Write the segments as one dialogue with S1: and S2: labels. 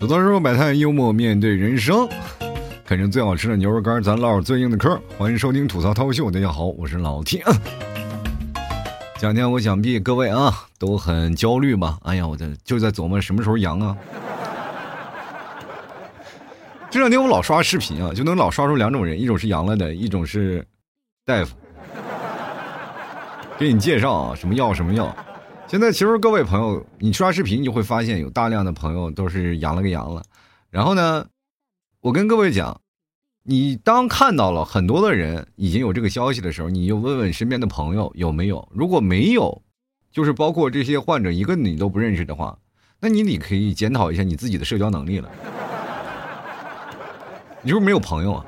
S1: 有的时候摆摊幽默面对人生，啃着最好吃的牛肉干，咱唠最硬的嗑。欢迎收听吐槽涛秀，大家好，我是老天。这两天我想必各位啊都很焦虑吧？哎呀，我这就在琢磨什么时候阳啊。这两天我老刷视频啊，就能老刷出两种人，一种是阳了的，一种是大夫。给你介绍啊，什么药什么药。现在其实各位朋友，你刷视频你就会发现有大量的朋友都是阳了个阳了。然后呢，我跟各位讲，你当看到了很多的人已经有这个消息的时候，你就问问身边的朋友有没有。如果没有，就是包括这些患者一个你都不认识的话，那你你可以检讨一下你自己的社交能力了。你是不是没有朋友啊？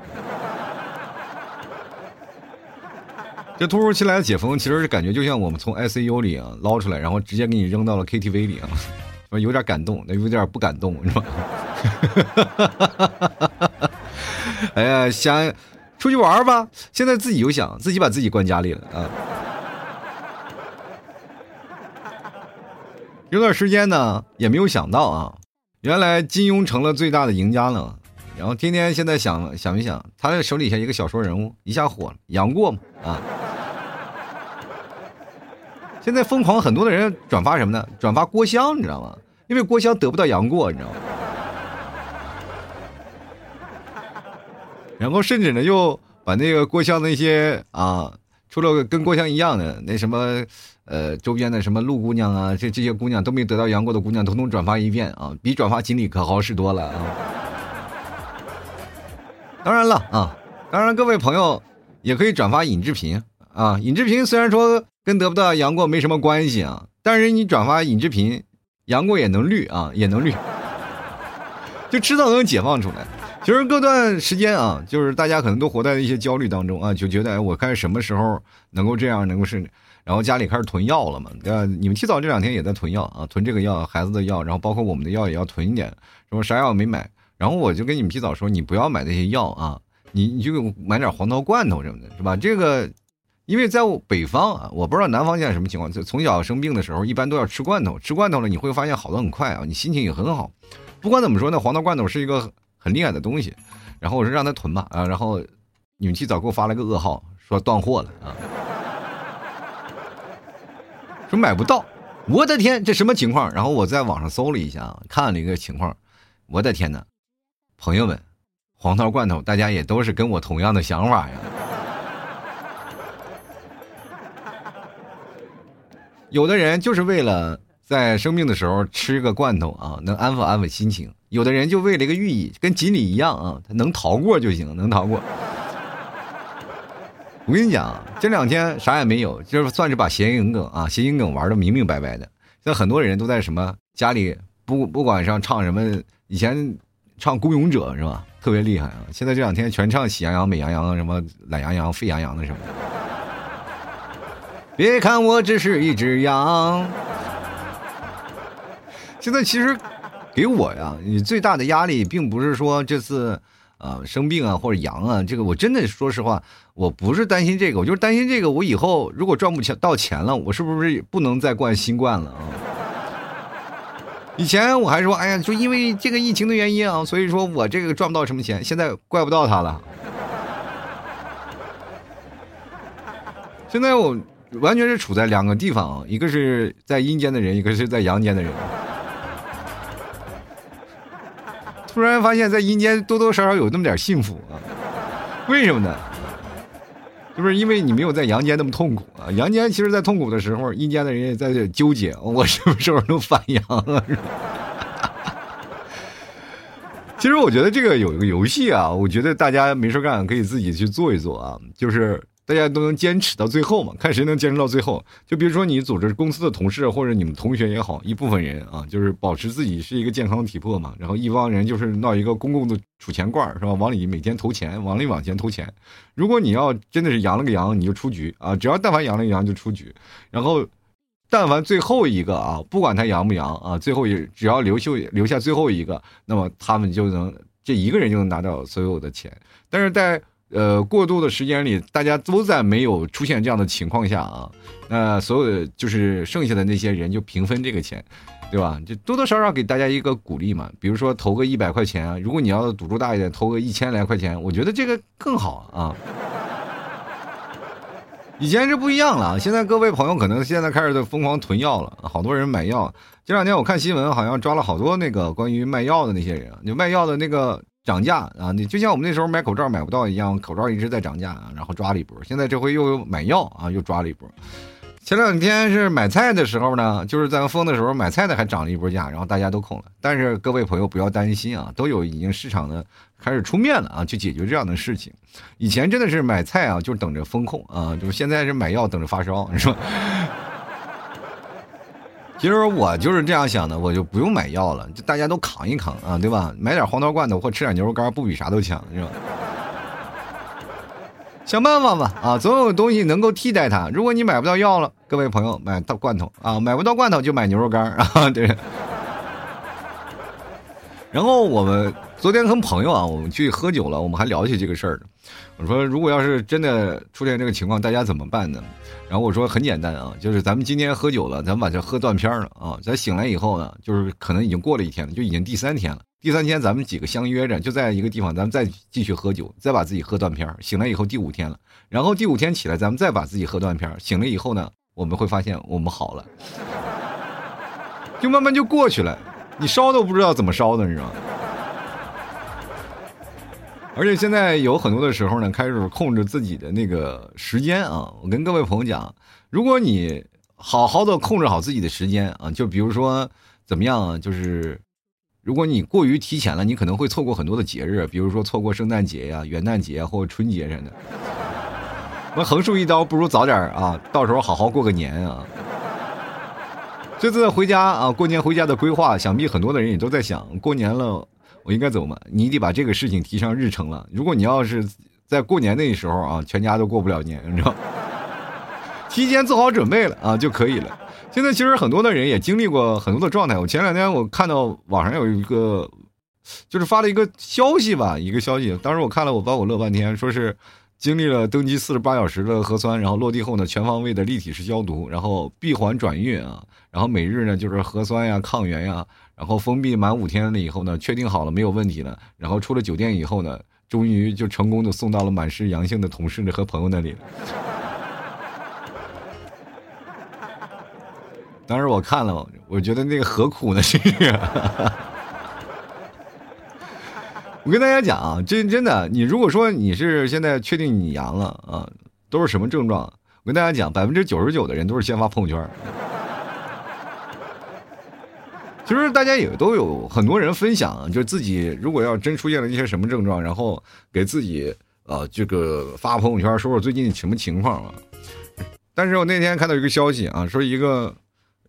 S1: 这突如其来的解封，其实是感觉就像我们从 ICU 里啊捞出来，然后直接给你扔到了 KTV 里啊，有点感动，那有点不感动，是吧？哎呀，想出去玩吧，现在自己又想自己把自己关家里了啊。有段时间呢，也没有想到啊，原来金庸成了最大的赢家了。然后天天现在想想一想，他手底下一个小说人物一下火了，杨过嘛啊。现在疯狂很多的人转发什么呢？转发郭襄，你知道吗？因为郭襄得不到杨过，你知道吗？然后甚至呢，又把那个郭襄那些啊，除了跟郭襄一样的那什么，呃，周边的什么陆姑娘啊，这这些姑娘都没得到杨过的姑娘，统统转发一遍啊，比转发锦鲤可好使多了啊！当然了啊，当然各位朋友也可以转发尹志平啊，尹志平虽然说。跟得不到杨过没什么关系啊，但是你转发尹志平，杨过也能绿啊，也能绿，就迟早能解放出来。其实各段时间啊，就是大家可能都活在一些焦虑当中啊，就觉得哎，我看什么时候能够这样，能够是，然后家里开始囤药了嘛？对吧？你们提早这两天也在囤药啊，囤这个药，孩子的药，然后包括我们的药也要囤一点，什么啥药没买，然后我就跟你们提早说，你不要买那些药啊，你你就买点黄桃罐头什么的，是吧？这个。因为在北方啊，我不知道南方现在什么情况。就从小生病的时候，一般都要吃罐头。吃罐头了，你会发现好的很快啊，你心情也很好。不管怎么说，那黄桃罐头是一个很厉害的东西。然后我说让他囤吧啊，然后你们提早给我发了个噩耗，说断货了啊，说买不到。我的天，这什么情况？然后我在网上搜了一下，看了一个情况。我的天哪，朋友们，黄桃罐头，大家也都是跟我同样的想法呀。有的人就是为了在生病的时候吃个罐头啊，能安抚安抚心情；有的人就为了一个寓意，跟锦鲤一样啊，能逃过就行，能逃过。我跟你讲，这两天啥也没有，就是算是把谐音梗啊、谐音梗玩的明明白白的。现在很多人都在什么家里不不管上唱什么，以前唱《孤勇者》是吧？特别厉害啊！现在这两天全唱《喜羊羊》《美羊羊》什么《懒羊羊》《沸羊羊》的什么的。别看我只是一只羊，现在其实给我呀，你最大的压力并不是说这次啊生病啊或者阳啊，这个我真的说实话，我不是担心这个，我就是担心这个，我以后如果赚不钱到钱了，我是不是不能再灌新冠了啊？以前我还说，哎呀，就因为这个疫情的原因啊，所以说我这个赚不到什么钱，现在怪不到他了。现在我。完全是处在两个地方，一个是在阴间的人，一个是在阳间的人。突然发现，在阴间多多少少有那么点幸福啊？为什么呢？就是因为你没有在阳间那么痛苦啊。阳间其实，在痛苦的时候，阴间的人也在纠结，我什么时候能反阳啊？其实我觉得这个有一个游戏啊，我觉得大家没事干可以自己去做一做啊，就是。大家都能坚持到最后嘛？看谁能坚持到最后。就比如说你组织公司的同事或者你们同学也好，一部分人啊，就是保持自己是一个健康体魄嘛。然后一帮人就是闹一个公共的储钱罐，是吧？往里每天投钱，往里往前投钱。如果你要真的是阳了个阳，你就出局啊！只要但凡阳了个阳就出局。然后，但凡最后一个啊，不管他阳不阳啊，最后也只要留下留下最后一个，那么他们就能这一个人就能拿到所有的钱。但是在呃过渡的时间里，大家都在没有出现这样的情况下啊，那所有的就是剩下的那些人就平分这个钱，对吧？就多多少少给大家一个鼓励嘛。比如说投个一百块钱，如果你要赌注大一点，投个一千来块钱，我觉得这个更好啊。以前是不一样了，现在各位朋友可能现在开始疯狂囤药了，好多人买药。这两天我看新闻，好像抓了好多那个关于卖药的那些人，就卖药的那个涨价啊，你就像我们那时候买口罩买不到一样，口罩一直在涨价啊，然后抓了一波。现在这回又买药啊，又抓了一波。前两天是买菜的时候呢，就是咱封的时候买菜的还涨了一波价，然后大家都空了。但是各位朋友不要担心啊，都有已经市场的开始出面了啊，去解决这样的事情。以前真的是买菜啊，就等着风控啊，就现在是买药等着发烧，是吧？其实我就是这样想的，我就不用买药了，就大家都扛一扛啊，对吧？买点黄桃罐头或吃点牛肉干，不比啥都强，是吧？想办法吧，啊，总有东西能够替代它。如果你买不到药了，各位朋友买到罐头啊，买不到罐头就买牛肉干啊，对。然后我们昨天跟朋友啊，我们去喝酒了，我们还聊起这个事儿我说，如果要是真的出现这个情况，大家怎么办呢？然后我说很简单啊，就是咱们今天喝酒了，咱们把这喝断片了啊。咱醒来以后呢，就是可能已经过了一天了，就已经第三天了。第三天咱们几个相约着，就在一个地方，咱们再继续喝酒，再把自己喝断片醒来以后第五天了，然后第五天起来，咱们再把自己喝断片醒了以后呢，我们会发现我们好了，就慢慢就过去了。你烧都不知道怎么烧的，你知道吗？而且现在有很多的时候呢，开始控制自己的那个时间啊。我跟各位朋友讲，如果你好好的控制好自己的时间啊，就比如说怎么样啊，就是如果你过于提前了，你可能会错过很多的节日，比如说错过圣诞节呀、元旦节或者春节什么的。那横竖一刀，不如早点啊，到时候好好过个年啊。这次回家啊，过年回家的规划，想必很多的人也都在想，过年了我应该走吗？你得把这个事情提上日程了。如果你要是在过年那时候啊，全家都过不了年，你知道，提前做好准备了啊就可以了。现在其实很多的人也经历过很多的状态。我前两天我看到网上有一个，就是发了一个消息吧，一个消息，当时我看了，我把我乐半天，说是。经历了登机四十八小时的核酸，然后落地后呢，全方位的立体式消毒，然后闭环转运啊，然后每日呢就是核酸呀、抗原呀，然后封闭满五天了以后呢，确定好了没有问题了，然后出了酒店以后呢，终于就成功的送到了满是阳性的同事和朋友那里。当时我看了，我觉得那个何苦呢？是不是。我跟大家讲啊，真真的，你如果说你是现在确定你阳了啊，都是什么症状？我跟大家讲，百分之九十九的人都是先发朋友圈。其实大家也都有很多人分享，就自己如果要真出现了一些什么症状，然后给自己啊这个发朋友圈说说最近什么情况啊。但是我那天看到一个消息啊，说一个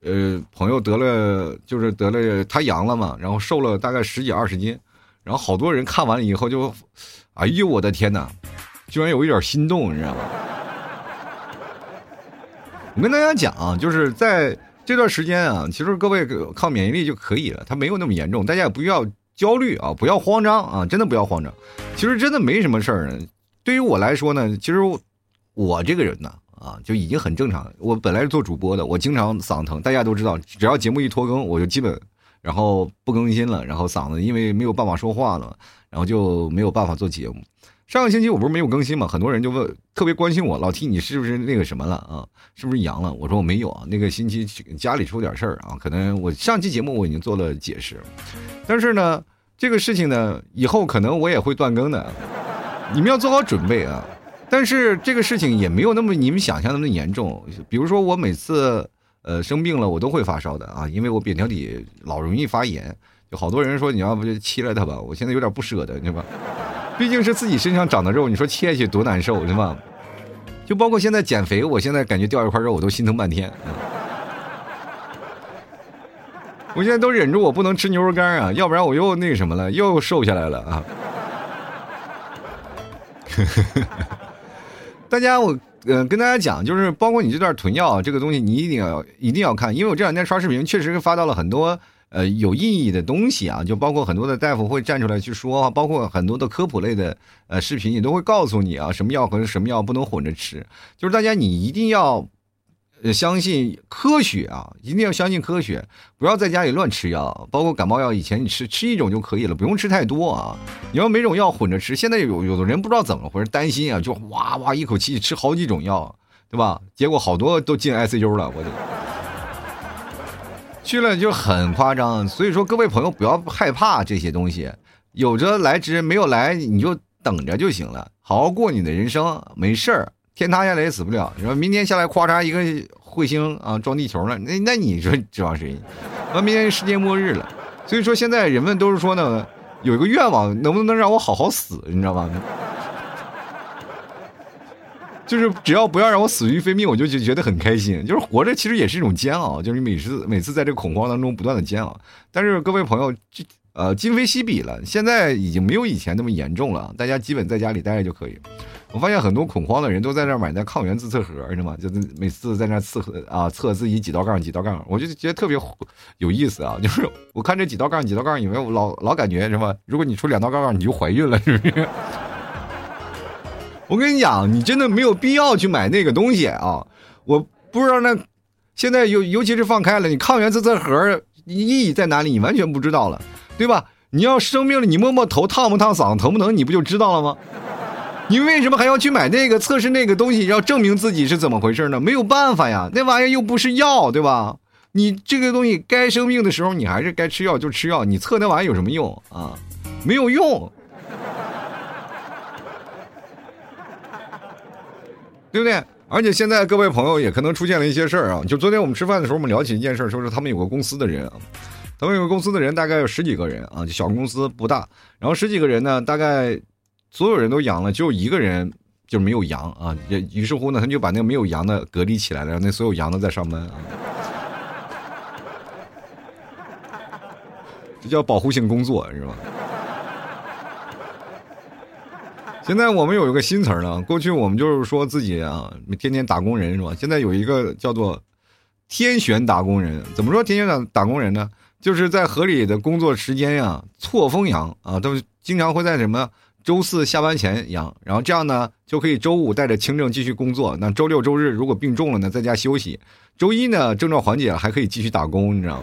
S1: 呃朋友得了，就是得了他阳了嘛，然后瘦了大概十几二十斤。然后好多人看完了以后就，哎呦我的天哪，居然有一点心动，你知道吗？我跟大家讲啊，就是在这段时间啊，其实各位靠免疫力就可以了，它没有那么严重，大家也不要焦虑啊，不要慌张啊，真的不要慌张。其实真的没什么事儿呢。对于我来说呢，其实我这个人呢啊，就已经很正常。我本来是做主播的，我经常嗓子疼，大家都知道，只要节目一拖更，我就基本。然后不更新了，然后嗓子因为没有办法说话了，然后就没有办法做节目。上个星期我不是没有更新嘛，很多人就问，特别关心我，老提你是不是那个什么了啊？是不是阳了？我说我没有啊，那个星期家里出点事儿啊，可能我上期节目我已经做了解释，但是呢，这个事情呢，以后可能我也会断更的，你们要做好准备啊。但是这个事情也没有那么你们想象那么严重，比如说我每次。呃，生病了我都会发烧的啊，因为我扁桃体老容易发炎，就好多人说你要不就切了它吧，我现在有点不舍得，对吧？毕竟是自己身上长的肉，你说切下去多难受，对吧？就包括现在减肥，我现在感觉掉一块肉我都心疼半天。我现在都忍住我不能吃牛肉干啊，要不然我又那什么了，又瘦下来了啊。大家我。呃，跟大家讲，就是包括你这段囤药这个东西，你一定要一定要看，因为我这两天刷视频，确实发到了很多呃有意义的东西啊，就包括很多的大夫会站出来去说，包括很多的科普类的呃视频也都会告诉你啊，什么药和什么药不能混着吃，就是大家你一定要。相信科学啊，一定要相信科学，不要在家里乱吃药，包括感冒药，以前你吃吃一种就可以了，不用吃太多啊。你要每种药混着吃，现在有有的人不知道怎么回事，担心啊，就哇哇一口气吃好几种药，对吧？结果好多都进 ICU 了，我的去了就很夸张。所以说，各位朋友不要害怕这些东西，有着来之，没有来你就等着就行了，好好过你的人生，没事儿。天塌下来也死不了，说明天下来咵嚓一个彗星啊撞地球了，那那你说指望谁？完明天世界末日了，所以说现在人们都是说呢，有一个愿望，能不能让我好好死？你知道吧？就是只要不要让我死于非命，我就就觉得很开心。就是活着其实也是一种煎熬，就是你每次每次在这个恐慌当中不断的煎熬。但是各位朋友，这呃今非昔比了，现在已经没有以前那么严重了，大家基本在家里待着就可以。我发现很多恐慌的人都在那买那抗原自测盒，知道吗？就是每次在那测啊测自己几道杠几道杠，我就觉得特别有意思啊！就是我看这几道杠几道杠，以为我老老感觉什么？如果你出两道杠杠，你就怀孕了，是不是？我跟你讲，你真的没有必要去买那个东西啊！我不知道那现在尤尤其是放开了，你抗原自测盒意义在哪里？你完全不知道了，对吧？你要生病了，你摸摸头烫不烫，嗓子疼不疼，你不就知道了吗？你为什么还要去买那个测试那个东西，要证明自己是怎么回事呢？没有办法呀，那玩意儿又不是药，对吧？你这个东西该生病的时候，你还是该吃药就吃药。你测那玩意儿有什么用啊？没有用，对不对？而且现在各位朋友也可能出现了一些事儿啊。就昨天我们吃饭的时候，我们聊起一件事儿，说是他们有个公司的人啊，他们有个公司的人大概有十几个人啊，就小公司不大，然后十几个人呢，大概。所有人都阳了，只有一个人就没有阳啊！也于是乎呢，他就把那个没有阳的隔离起来了，让那所有阳的在上班啊。这叫保护性工作是吧？现在我们有一个新词儿了，过去我们就是说自己啊，天天打工人是吧？现在有一个叫做“天选打工人”，怎么说“天选打打工人”呢？就是在合理的工作时间呀，错峰养啊，都经常会在什么？周四下班前养，然后这样呢就可以周五带着轻症继续工作。那周六周日如果病重了呢，在家休息。周一呢症状缓解了，还可以继续打工，你知道吗？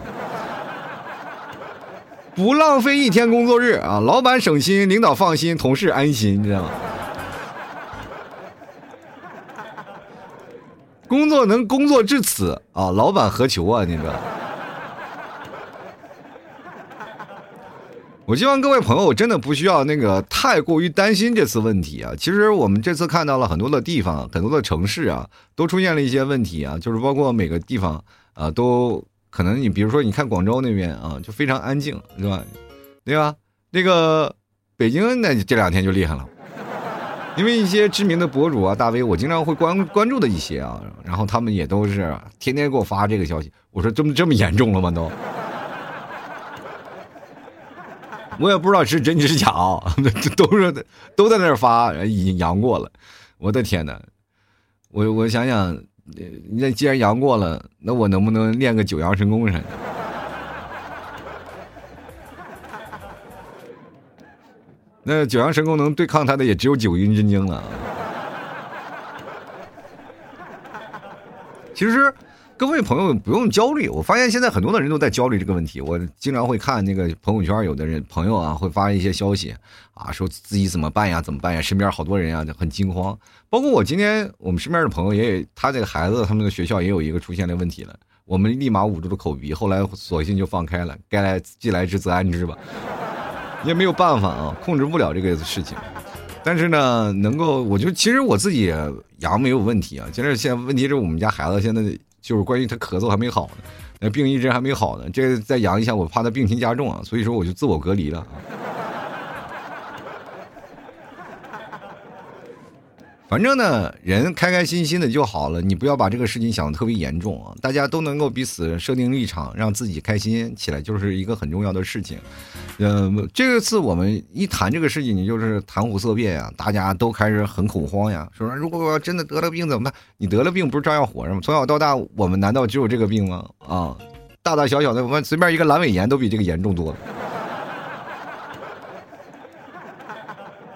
S1: 不浪费一天工作日啊！老板省心，领导放心，同事安心，你知道吗？工作能工作至此啊，老板何求啊？你知道？我希望各位朋友真的不需要那个太过于担心这次问题啊！其实我们这次看到了很多的地方，很多的城市啊，都出现了一些问题啊，就是包括每个地方啊，都可能你比如说你看广州那边啊，就非常安静，是吧？对吧？那个北京那这两天就厉害了，因为一些知名的博主啊、大 V，我经常会关关注的一些啊，然后他们也都是天天给我发这个消息，我说这么这么严重了吗？都。我也不知道是真是假啊，都是都在那儿发，已经阳过了。我的天哪！我我想想，那那既然阳过了，那我能不能练个九阳神功啥的？那九阳神功能对抗他的也只有九阴真经了。其实。各位朋友不用焦虑，我发现现在很多的人都在焦虑这个问题。我经常会看那个朋友圈，有的人朋友啊会发一些消息，啊说自己怎么办呀，怎么办呀？身边好多人啊很惊慌。包括我今天我们身边的朋友也，他这个孩子他们的学校也有一个出现的问题了，我们立马捂住了口鼻，后来索性就放开了，该来既来之则安之吧，也没有办法啊，控制不了这个事情。但是呢，能够，我就其实我自己阳没有问题啊，其实现在问题是我们家孩子现在。就是关于他咳嗽还没好呢，那病一直还没好呢，这再阳一下，我怕他病情加重啊，所以说我就自我隔离了啊。反正呢，人开开心心的就好了，你不要把这个事情想的特别严重啊！大家都能够彼此设定立场，让自己开心起来，就是一个很重要的事情。嗯，这次我们一谈这个事情，你就是谈虎色变呀，大家都开始很恐慌呀，说如果我要真的得了病怎么办？你得了病不是照样活着吗？从小到大，我们难道只有这个病吗？啊，大大小小的，我们随便一个阑尾炎都比这个严重多了。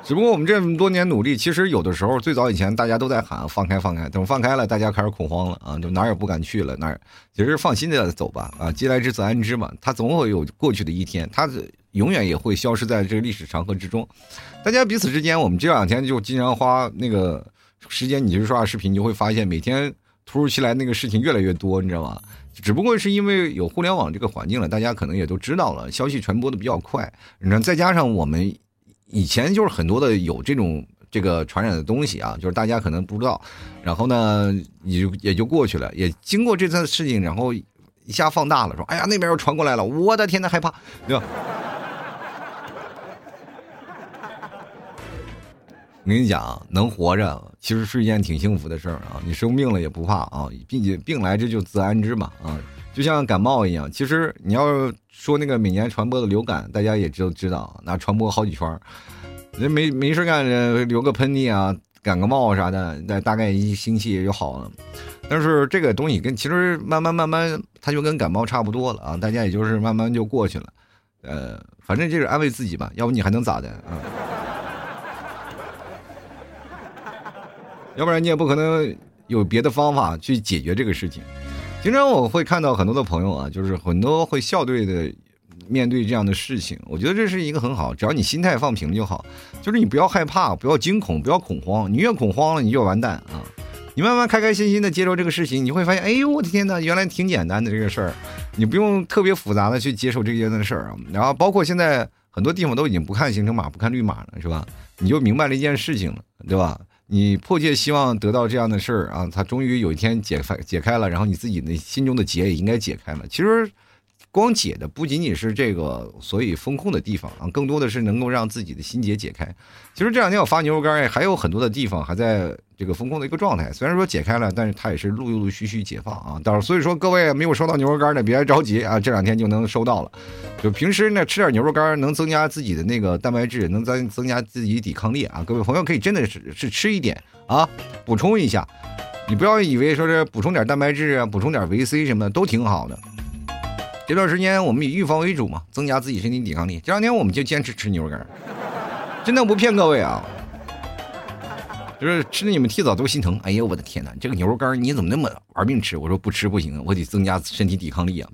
S1: 只不过我们这么多年努力，其实有的时候最早以前大家都在喊放开放开，等放开了，大家开始恐慌了啊，就哪儿也不敢去了，哪儿其实放心的走吧啊，既来之则安之嘛，它总会有过去的一天，它永远也会消失在这个历史长河之中。大家彼此之间，我们这两天就经常花那个时间，你去刷视频，你就会发现每天突如其来那个事情越来越多，你知道吗？只不过是因为有互联网这个环境了，大家可能也都知道了，消息传播的比较快，你看再加上我们。以前就是很多的有这种这个传染的东西啊，就是大家可能不知道，然后呢也就也就过去了。也经过这次事情，然后一下放大了，说：“哎呀，那边又传过来了，我的天呐，害怕，对吧？”我跟你讲，能活着其实是一件挺幸福的事儿啊！你生病了也不怕啊，并且病来之就自安之嘛啊。就像感冒一样，其实你要说那个每年传播的流感，大家也知知道，那传播好几圈儿人没没事干，流个喷嚏啊，感个冒啥的，那大概一星期也就好了。但是这个东西跟其实慢慢慢慢，它就跟感冒差不多了啊，大家也就是慢慢就过去了。呃，反正就是安慰自己吧，要不你还能咋的啊？要不然你也不可能有别的方法去解决这个事情。经常我会看到很多的朋友啊，就是很多会笑对的面对这样的事情。我觉得这是一个很好，只要你心态放平就好。就是你不要害怕，不要惊恐，不要恐慌。你越恐慌了，你就完蛋啊！你慢慢开开心心的接受这个事情，你会发现，哎呦我的天哪，原来挺简单的这个事儿。你不用特别复杂的去接受这件的事儿啊。然后包括现在很多地方都已经不看行程码，不看绿码了，是吧？你就明白了一件事情了，对吧？你迫切希望得到这样的事儿啊，他终于有一天解开解开了，然后你自己的心中的结也应该解开了。其实。光解的不仅仅是这个，所以风控的地方啊，更多的是能够让自己的心结解开。其实这两天我发牛肉干，还有很多的地方还在这个风控的一个状态。虽然说解开了，但是它也是陆陆续续解放啊。到时候所以说各位没有收到牛肉干的，别着急啊，这两天就能收到了。就平时呢吃点牛肉干，能增加自己的那个蛋白质，能增增加自己抵抗力啊。各位朋友可以真的是是吃一点啊，补充一下。你不要以为说是补充点蛋白质啊，补充点维 C 什么的都挺好的。这段时间我们以预防为主嘛，增加自己身体抵抗力。这两天我们就坚持吃牛肉干，真的不骗各位啊，就是吃的你们提早都心疼。哎呦我的天哪，这个牛肉干你怎么那么玩命吃？我说不吃不行，我得增加身体抵抗力啊。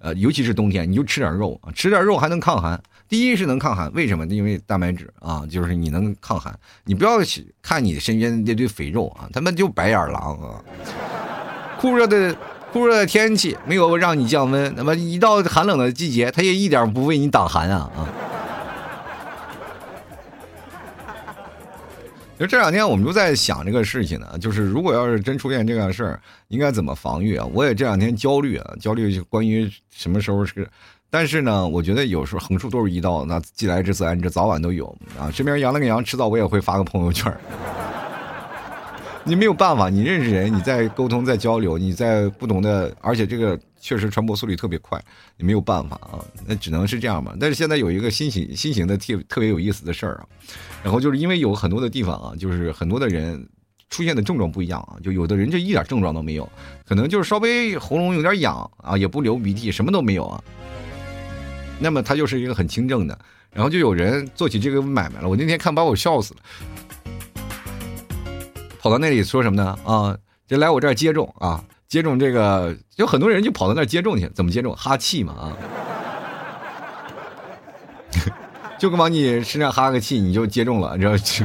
S1: 呃，尤其是冬天，你就吃点肉啊，吃点肉还能抗寒。第一是能抗寒，为什么？因为蛋白质啊，就是你能抗寒。你不要看你身边那堆肥肉啊，他们就白眼狼啊，酷热的。酷热的天气没有让你降温，那么一到寒冷的季节，它也一点不为你挡寒啊啊！就这两天我们都在想这个事情呢，就是如果要是真出现这样事儿，应该怎么防御啊？我也这两天焦虑啊，焦虑关于什么时候是，但是呢，我觉得有时候横竖都是一刀，那既来之则安之，早晚都有啊。这边养了个羊，迟早我也会发个朋友圈。你没有办法，你认识人，你在沟通，在交流，你在不同的，而且这个确实传播速率特别快，你没有办法啊，那只能是这样嘛。但是现在有一个新型新型的特特别有意思的事儿啊，然后就是因为有很多的地方啊，就是很多的人出现的症状不一样啊，就有的人就一点症状都没有，可能就是稍微喉咙有点痒啊，也不流鼻涕，什么都没有啊，那么他就是一个很轻症的，然后就有人做起这个买卖了，我那天看把我笑死了。跑到那里说什么呢？啊，就来我这儿接种啊，接种这个，有很多人就跑到那儿接种去，怎么接种？哈气嘛啊，就跟往你身上哈个气，你就接种了，你知道就，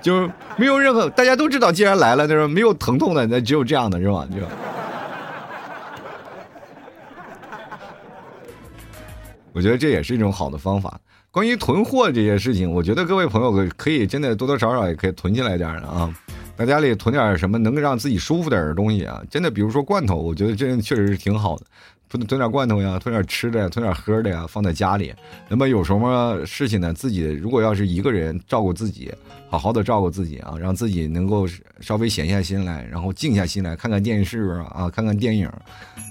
S1: 就没有任何，大家都知道，既然来了，就是没有疼痛的，那只有这样的是吧？就，我觉得这也是一种好的方法。关于囤货这些事情，我觉得各位朋友可以真的多多少少也可以囤起来点的啊，在家里囤点什么能让自己舒服点的东西啊，真的，比如说罐头，我觉得这确实是挺好的。囤囤点罐头呀，囤点吃的呀，囤点喝的呀，放在家里。那么有什么事情呢？自己如果要是一个人照顾自己，好好的照顾自己啊，让自己能够稍微闲下心来，然后静下心来看看电视啊，看看电影，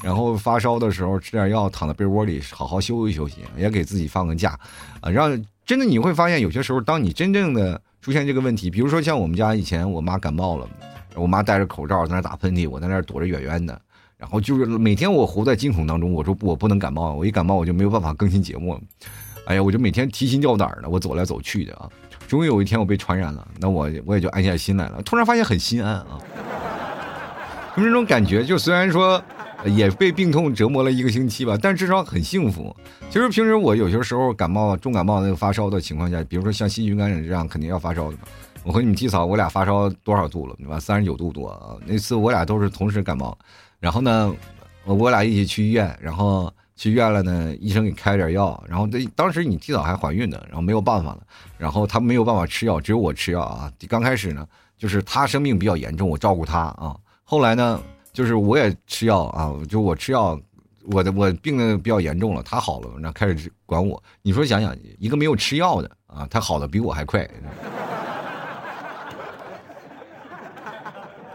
S1: 然后发烧的时候吃点药，躺在被窝里好好休息休息，也给自己放个假啊。让真的你会发现，有些时候当你真正的出现这个问题，比如说像我们家以前我妈感冒了，我妈戴着口罩在那打喷嚏，我在那躲着远远的。然后就是每天我活在惊恐当中，我说我不能感冒，我一感冒我就没有办法更新节目。哎呀，我就每天提心吊胆的，我走来走去的啊。终于有一天我被传染了，那我我也就安下心来了。突然发现很心安啊，就那种感觉，就虽然说也被病痛折磨了一个星期吧，但至少很幸福。其实平时我有些时候感冒、重感冒、那个发烧的情况下，比如说像细菌感染这样，肯定要发烧的嘛。我和你们季嫂，我俩发烧多少度了？对吧？三十九度多啊！那次我俩都是同时感冒，然后呢，我俩一起去医院，然后。去医院了呢，医生给开了点药，然后这当时你提早还怀孕呢，然后没有办法了，然后他没有办法吃药，只有我吃药啊。刚开始呢，就是他生病比较严重，我照顾他啊。后来呢，就是我也吃药啊，就我吃药，我的我病的比较严重了，他好了，那开始管我。你说想想，一个没有吃药的啊，他好的比我还快，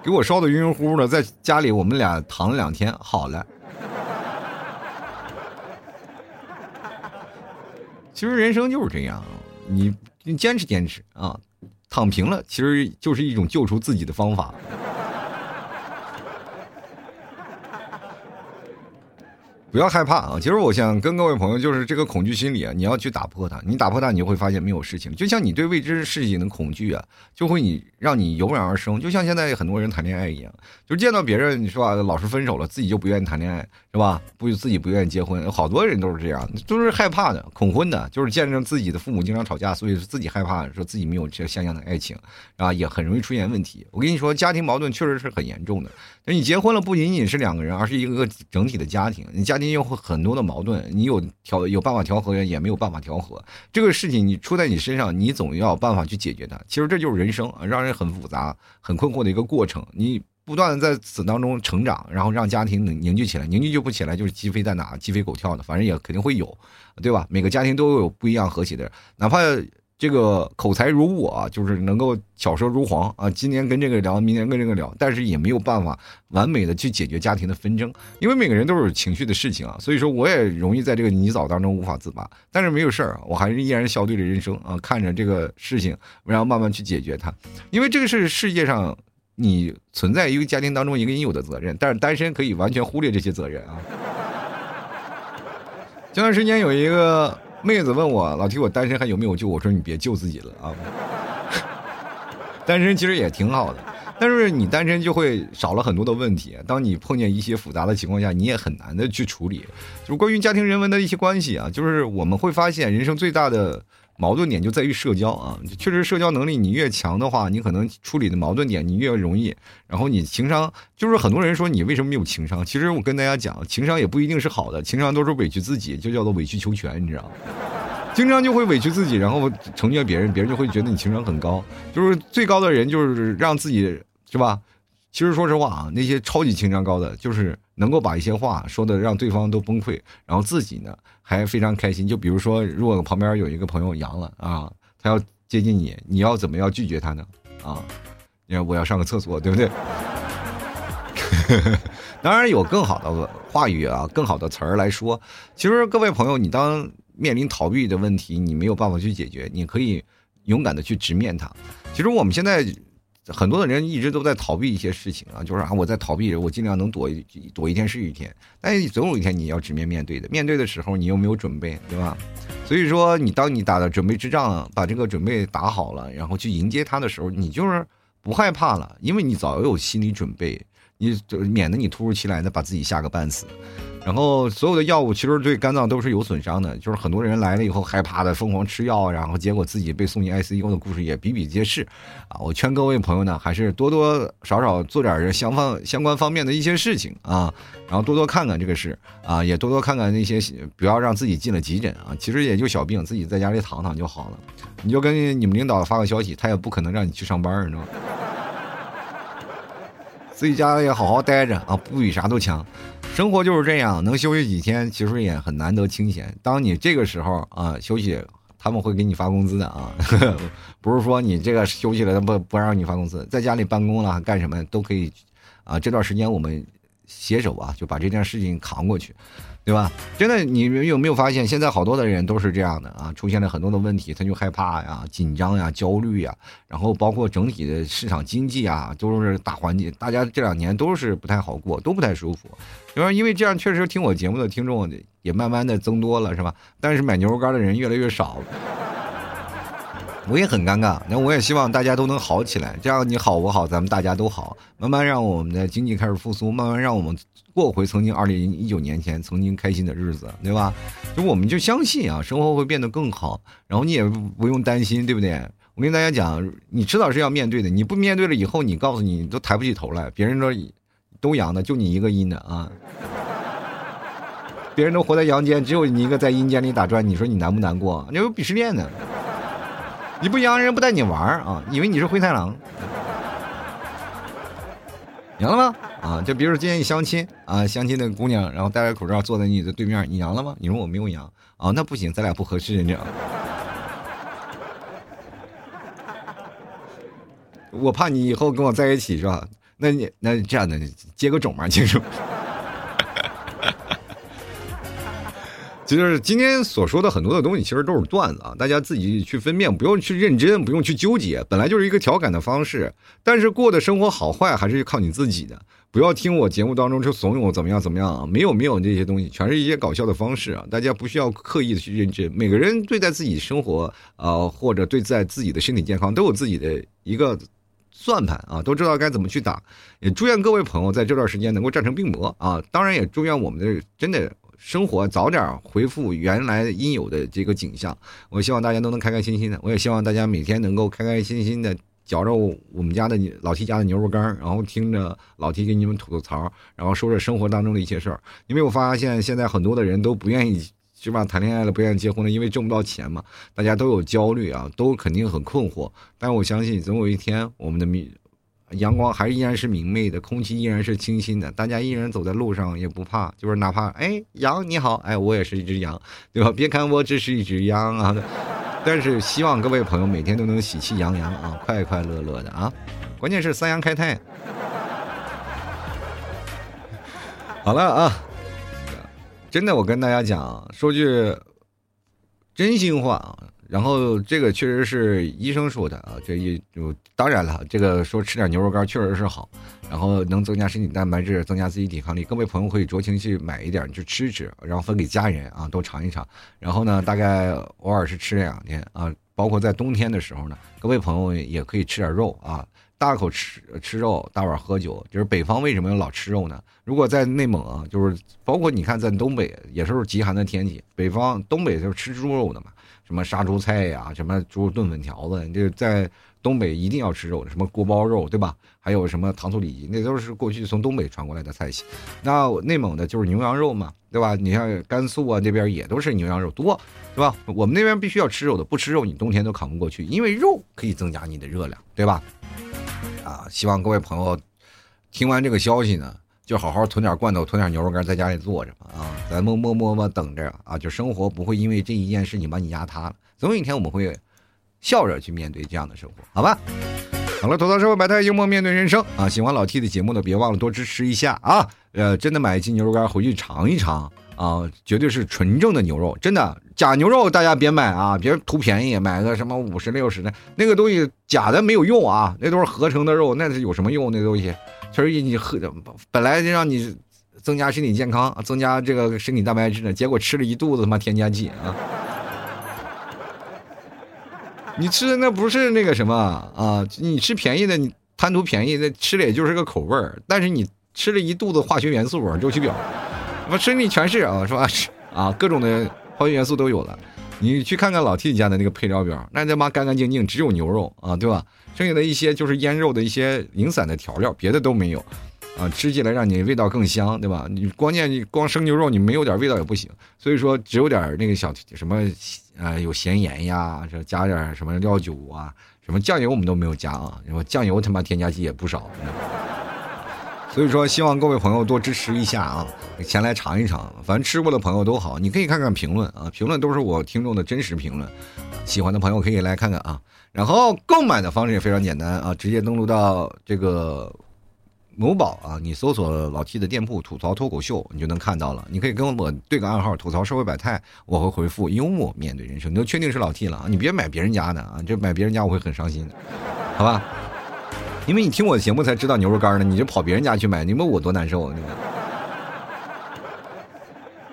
S1: 给我烧的晕晕乎乎的，在家里我们俩躺了两天，好了。其实人生就是这样，你你坚持坚持啊，躺平了，其实就是一种救赎自己的方法。不要害怕啊！其实我想跟各位朋友，就是这个恐惧心理啊，你要去打破它。你打破它，你就会发现没有事情。就像你对未知事情的恐惧啊，就会你让你油然而生。就像现在很多人谈恋爱一样，就见到别人是吧，老是分手了，自己就不愿意谈恋爱是吧？不自己不愿意结婚，好多人都是这样，都是害怕的、恐婚的，就是见证自己的父母经常吵架，所以自己害怕，说自己没有这相应的爱情啊，也很容易出现问题。我跟你说，家庭矛盾确实是很严重的。你结婚了，不仅仅是两个人，而是一个整体的家庭。你家。你有很多的矛盾，你有调有办法调和，也没有办法调和。这个事情你出在你身上，你总要有办法去解决它。其实这就是人生，让人很复杂、很困惑的一个过程。你不断的在此当中成长，然后让家庭凝聚起来，凝聚就不起来，就是鸡飞蛋打、鸡飞狗跳的，反正也肯定会有，对吧？每个家庭都有不一样和谐的，哪怕。这个口才如我，就是能够巧舌如簧啊！今年跟这个聊，明年跟这个聊，但是也没有办法完美的去解决家庭的纷争，因为每个人都是有情绪的事情啊，所以说我也容易在这个泥沼当中无法自拔。但是没有事儿，我还是依然笑对着人生啊，看着这个事情，然后慢慢去解决它。因为这个是世界上你存在一个家庭当中一个应有的责任，但是单身可以完全忽略这些责任啊。前段时间有一个。妹子问我老提我单身还有没有救？我说你别救自己了啊！单身其实也挺好的，但是你单身就会少了很多的问题。当你碰见一些复杂的情况下，你也很难的去处理。就关于家庭人文的一些关系啊，就是我们会发现人生最大的。矛盾点就在于社交啊，确实社交能力你越强的话，你可能处理的矛盾点你越容易。然后你情商，就是很多人说你为什么没有情商？其实我跟大家讲，情商也不一定是好的，情商都是委屈自己，就叫做委曲求全，你知道吗？经常就会委屈自己，然后成全别人，别人就会觉得你情商很高。就是最高的人就是让自己是吧？其实说实话啊，那些超级情商高的，就是能够把一些话说的让对方都崩溃，然后自己呢还非常开心。就比如说，如果旁边有一个朋友阳了啊，他要接近你，你要怎么样拒绝他呢？啊，你看我要上个厕所，对不对？当然有更好的话语啊，更好的词儿来说。其实各位朋友，你当面临逃避的问题，你没有办法去解决，你可以勇敢的去直面它。其实我们现在。很多的人一直都在逃避一些事情啊，就是啊，我在逃避，我尽量能躲一躲一天是一天。但总有一天你要直面面对的，面对的时候你又没有准备，对吧？所以说，你当你打的准备之仗，把这个准备打好了，然后去迎接他的时候，你就是不害怕了，因为你早有心理准备，你免得你突如其来的把自己吓个半死。然后所有的药物其实对肝脏都是有损伤的，就是很多人来了以后害怕的疯狂吃药，然后结果自己被送进 ICU 的故事也比比皆是，啊，我劝各位朋友呢，还是多多少少做点相方相关方面的一些事情啊，然后多多看看这个事啊，也多多看看那些，不要让自己进了急诊啊，其实也就小病，自己在家里躺躺就好了，你就跟你们领导发个消息，他也不可能让你去上班，你知道吗？自己家也好好待着啊，不比啥都强。生活就是这样，能休息几天，其实也很难得清闲。当你这个时候啊休息，他们会给你发工资的啊，不是说你这个休息了，他不不让你发工资，在家里办公了干什么都可以啊。这段时间我们携手啊，就把这件事情扛过去。对吧？真的，你们有没有发现，现在好多的人都是这样的啊？出现了很多的问题，他就害怕呀、紧张呀、焦虑呀，然后包括整体的市场经济啊，都是大环境，大家这两年都是不太好过，都不太舒服。因为因为这样，确实听我节目的听众也慢慢的增多了，是吧？但是买牛肉干的人越来越少了，我也很尴尬。那我也希望大家都能好起来，这样你好我好，咱们大家都好，慢慢让我们的经济开始复苏，慢慢让我们。过回曾经二零一九年前曾经开心的日子，对吧？就我们就相信啊，生活会变得更好，然后你也不用担心，对不对？我跟大家讲，你迟早是要面对的，你不面对了以后，你告诉你都抬不起头来。别人说都阳的，就你一个阴的啊！别人都活在阳间，只有你一个在阴间里打转，你说你难不难过？你有鄙视链呢？你不阳人不带你玩啊？以为你是灰太狼？阳了吗？啊，就比如说今天你相亲啊，相亲的姑娘，然后戴着口罩坐在你的对面，你阳了吗？你说我没有阳啊，那不行，咱俩不合适，这样。我怕你以后跟我在一起是吧？那你那这样的接个种嘛，清楚。就是今天所说的很多的东西，其实都是段子啊，大家自己去分辨，不用去认真，不用去纠结，本来就是一个调侃的方式。但是过的生活好坏还是靠你自己的，不要听我节目当中就怂恿我怎么样怎么样啊，没有没有这些东西，全是一些搞笑的方式啊，大家不需要刻意的去认真。每个人对待自己生活啊，或者对待自己的身体健康，都有自己的一个算盘啊，都知道该怎么去打。也祝愿各位朋友在这段时间能够战胜病魔啊，当然也祝愿我们的真的。生活早点恢复原来应有的这个景象，我希望大家都能开开心心的。我也希望大家每天能够开开心心的嚼着我们家的老 T 家的牛肉干，然后听着老 T 给你们吐吐槽，然后说着生活当中的一些事儿。因为我发现现在很多的人都不愿意是吧谈恋爱了，不愿意结婚了，因为挣不到钱嘛，大家都有焦虑啊，都肯定很困惑。但我相信总有一天我们的命。阳光还依然是明媚的，空气依然是清新的，大家依然走在路上也不怕，就是哪怕哎羊你好，哎我也是一只羊，对吧？别看我只是一只羊啊，但是希望各位朋友每天都能喜气洋洋啊，快快乐乐的啊，关键是三羊开泰。好了啊，真的我跟大家讲，说句真心话啊。然后这个确实是医生说的啊，这一就当然了，这个说吃点牛肉干确实是好，然后能增加身体蛋白质，增加自己抵抗力。各位朋友可以酌情去买一点，去吃吃，然后分给家人啊，都尝一尝。然后呢，大概偶尔是吃两天啊，包括在冬天的时候呢，各位朋友也可以吃点肉啊，大口吃吃肉，大碗喝酒。就是北方为什么要老吃肉呢？如果在内蒙，就是包括你看在东北也是极寒的天气，北方东北就是吃猪肉的嘛。什么杀猪菜呀，什么猪肉炖粉条子，这在东北一定要吃肉的，什么锅包肉，对吧？还有什么糖醋里脊，那都是过去从东北传过来的菜系。那内蒙的就是牛羊肉嘛，对吧？你像甘肃啊那边也都是牛羊肉多，对吧？我们那边必须要吃肉的，不吃肉你冬天都扛不过去，因为肉可以增加你的热量，对吧？啊，希望各位朋友听完这个消息呢。就好好囤点罐头，囤点牛肉干，在家里坐着啊，咱们默默默等着啊，就生活不会因为这一件事情把你压塌了，总有一天我们会笑着去面对这样的生活，好吧？好了，吐槽社会百态，幽默面对人生啊！喜欢老 T 的节目呢，别忘了多支持一下啊！呃，真的买一斤牛肉干回去尝一尝啊，绝对是纯正的牛肉，真的假牛肉大家别买啊，别图便宜买个什么五十六十的，那个东西假的没有用啊，那都是合成的肉，那是有什么用？那东西。确实，你喝本来就让你增加身体健康，增加这个身体蛋白质呢，结果吃了一肚子他妈添加剂啊！你吃的那不是那个什么啊？你吃便宜的，你贪图便宜，那吃了也就是个口味儿。但是你吃了一肚子化学元素，周期表，我身体全是啊，是吧？啊，各种的化学元素都有了。你去看看老 T 家的那个配料表，那他妈干干净净，只有牛肉啊，对吧？剩下的一些就是腌肉的一些零散的调料，别的都没有，啊，吃起来让你味道更香，对吧？你关键你光生牛肉，你没有点味道也不行。所以说，只有点那个小什么，啊，有咸盐呀，这加点什么料酒啊，什么酱油我们都没有加啊，然后酱油他妈添加剂也不少。所以说，希望各位朋友多支持一下啊，前来尝一尝。反正吃过的朋友都好，你可以看看评论啊，评论都是我听众的真实评论。喜欢的朋友可以来看看啊。然后购买的方式也非常简单啊，直接登录到这个某宝啊，你搜索老 T 的店铺“吐槽脱口秀”，你就能看到了。你可以跟我对个暗号，吐槽社会百态，我会回复幽默面对人生。你就确定是老 T 了啊？你别买别人家的啊，这买别人家我会很伤心的，好吧？因为你听我的节目才知道牛肉干呢，你就跑别人家去买，你问我多难受啊，你看。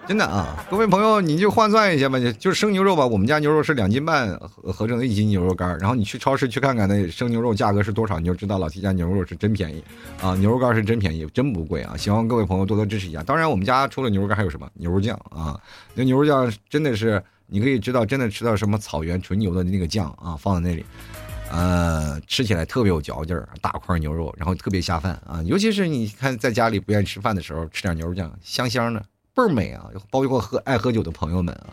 S1: 真的啊，各位朋友，你就换算一下吧，就就是生牛肉吧。我们家牛肉是两斤半合合成的一斤牛肉干，然后你去超市去看看那生牛肉价格是多少，你就知道老七家牛肉是真便宜啊，牛肉干是真便宜，真不贵啊。希望各位朋友多多支持一下。当然，我们家除了牛肉干还有什么牛肉酱啊？那牛肉酱真的是你可以知道，真的吃到什么草原纯牛的那个酱啊，放在那里，呃，吃起来特别有嚼劲儿，大块牛肉，然后特别下饭啊。尤其是你看在家里不愿意吃饭的时候，吃点牛肉酱，香香的。倍儿美啊！包括喝爱喝酒的朋友们啊，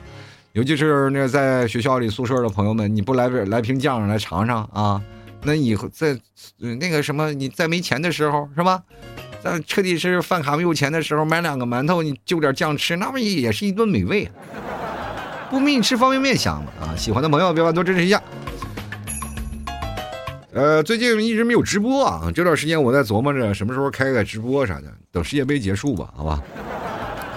S1: 尤其是那个在学校里宿舍的朋友们，你不来瓶来瓶酱来尝尝啊？那以后在那个什么，你在没钱的时候是吧？在彻底是饭卡没有钱的时候，买两个馒头，你就点酱吃，那不也是一顿美味？不比你吃方便面香吗？啊！喜欢的朋友别忘多支持一下。呃，最近一直没有直播啊，这段时间我在琢磨着什么时候开个直播啥的，等世界杯结束吧，好吧？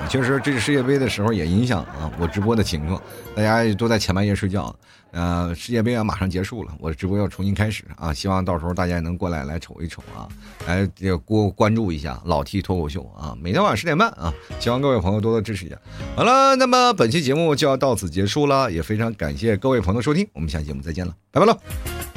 S1: 确实，这是世界杯的时候也影响啊我直播的情况，大家都在前半夜睡觉。呃，世界杯啊马上结束了，我直播要重新开始啊！希望到时候大家能过来来瞅一瞅啊，来过关注一下老 T 脱口秀啊！每天晚上十点半啊，希望各位朋友多多支持一下。好了，那么本期节目就要到此结束了，也非常感谢各位朋友的收听，我们下期节目再见了，拜拜喽。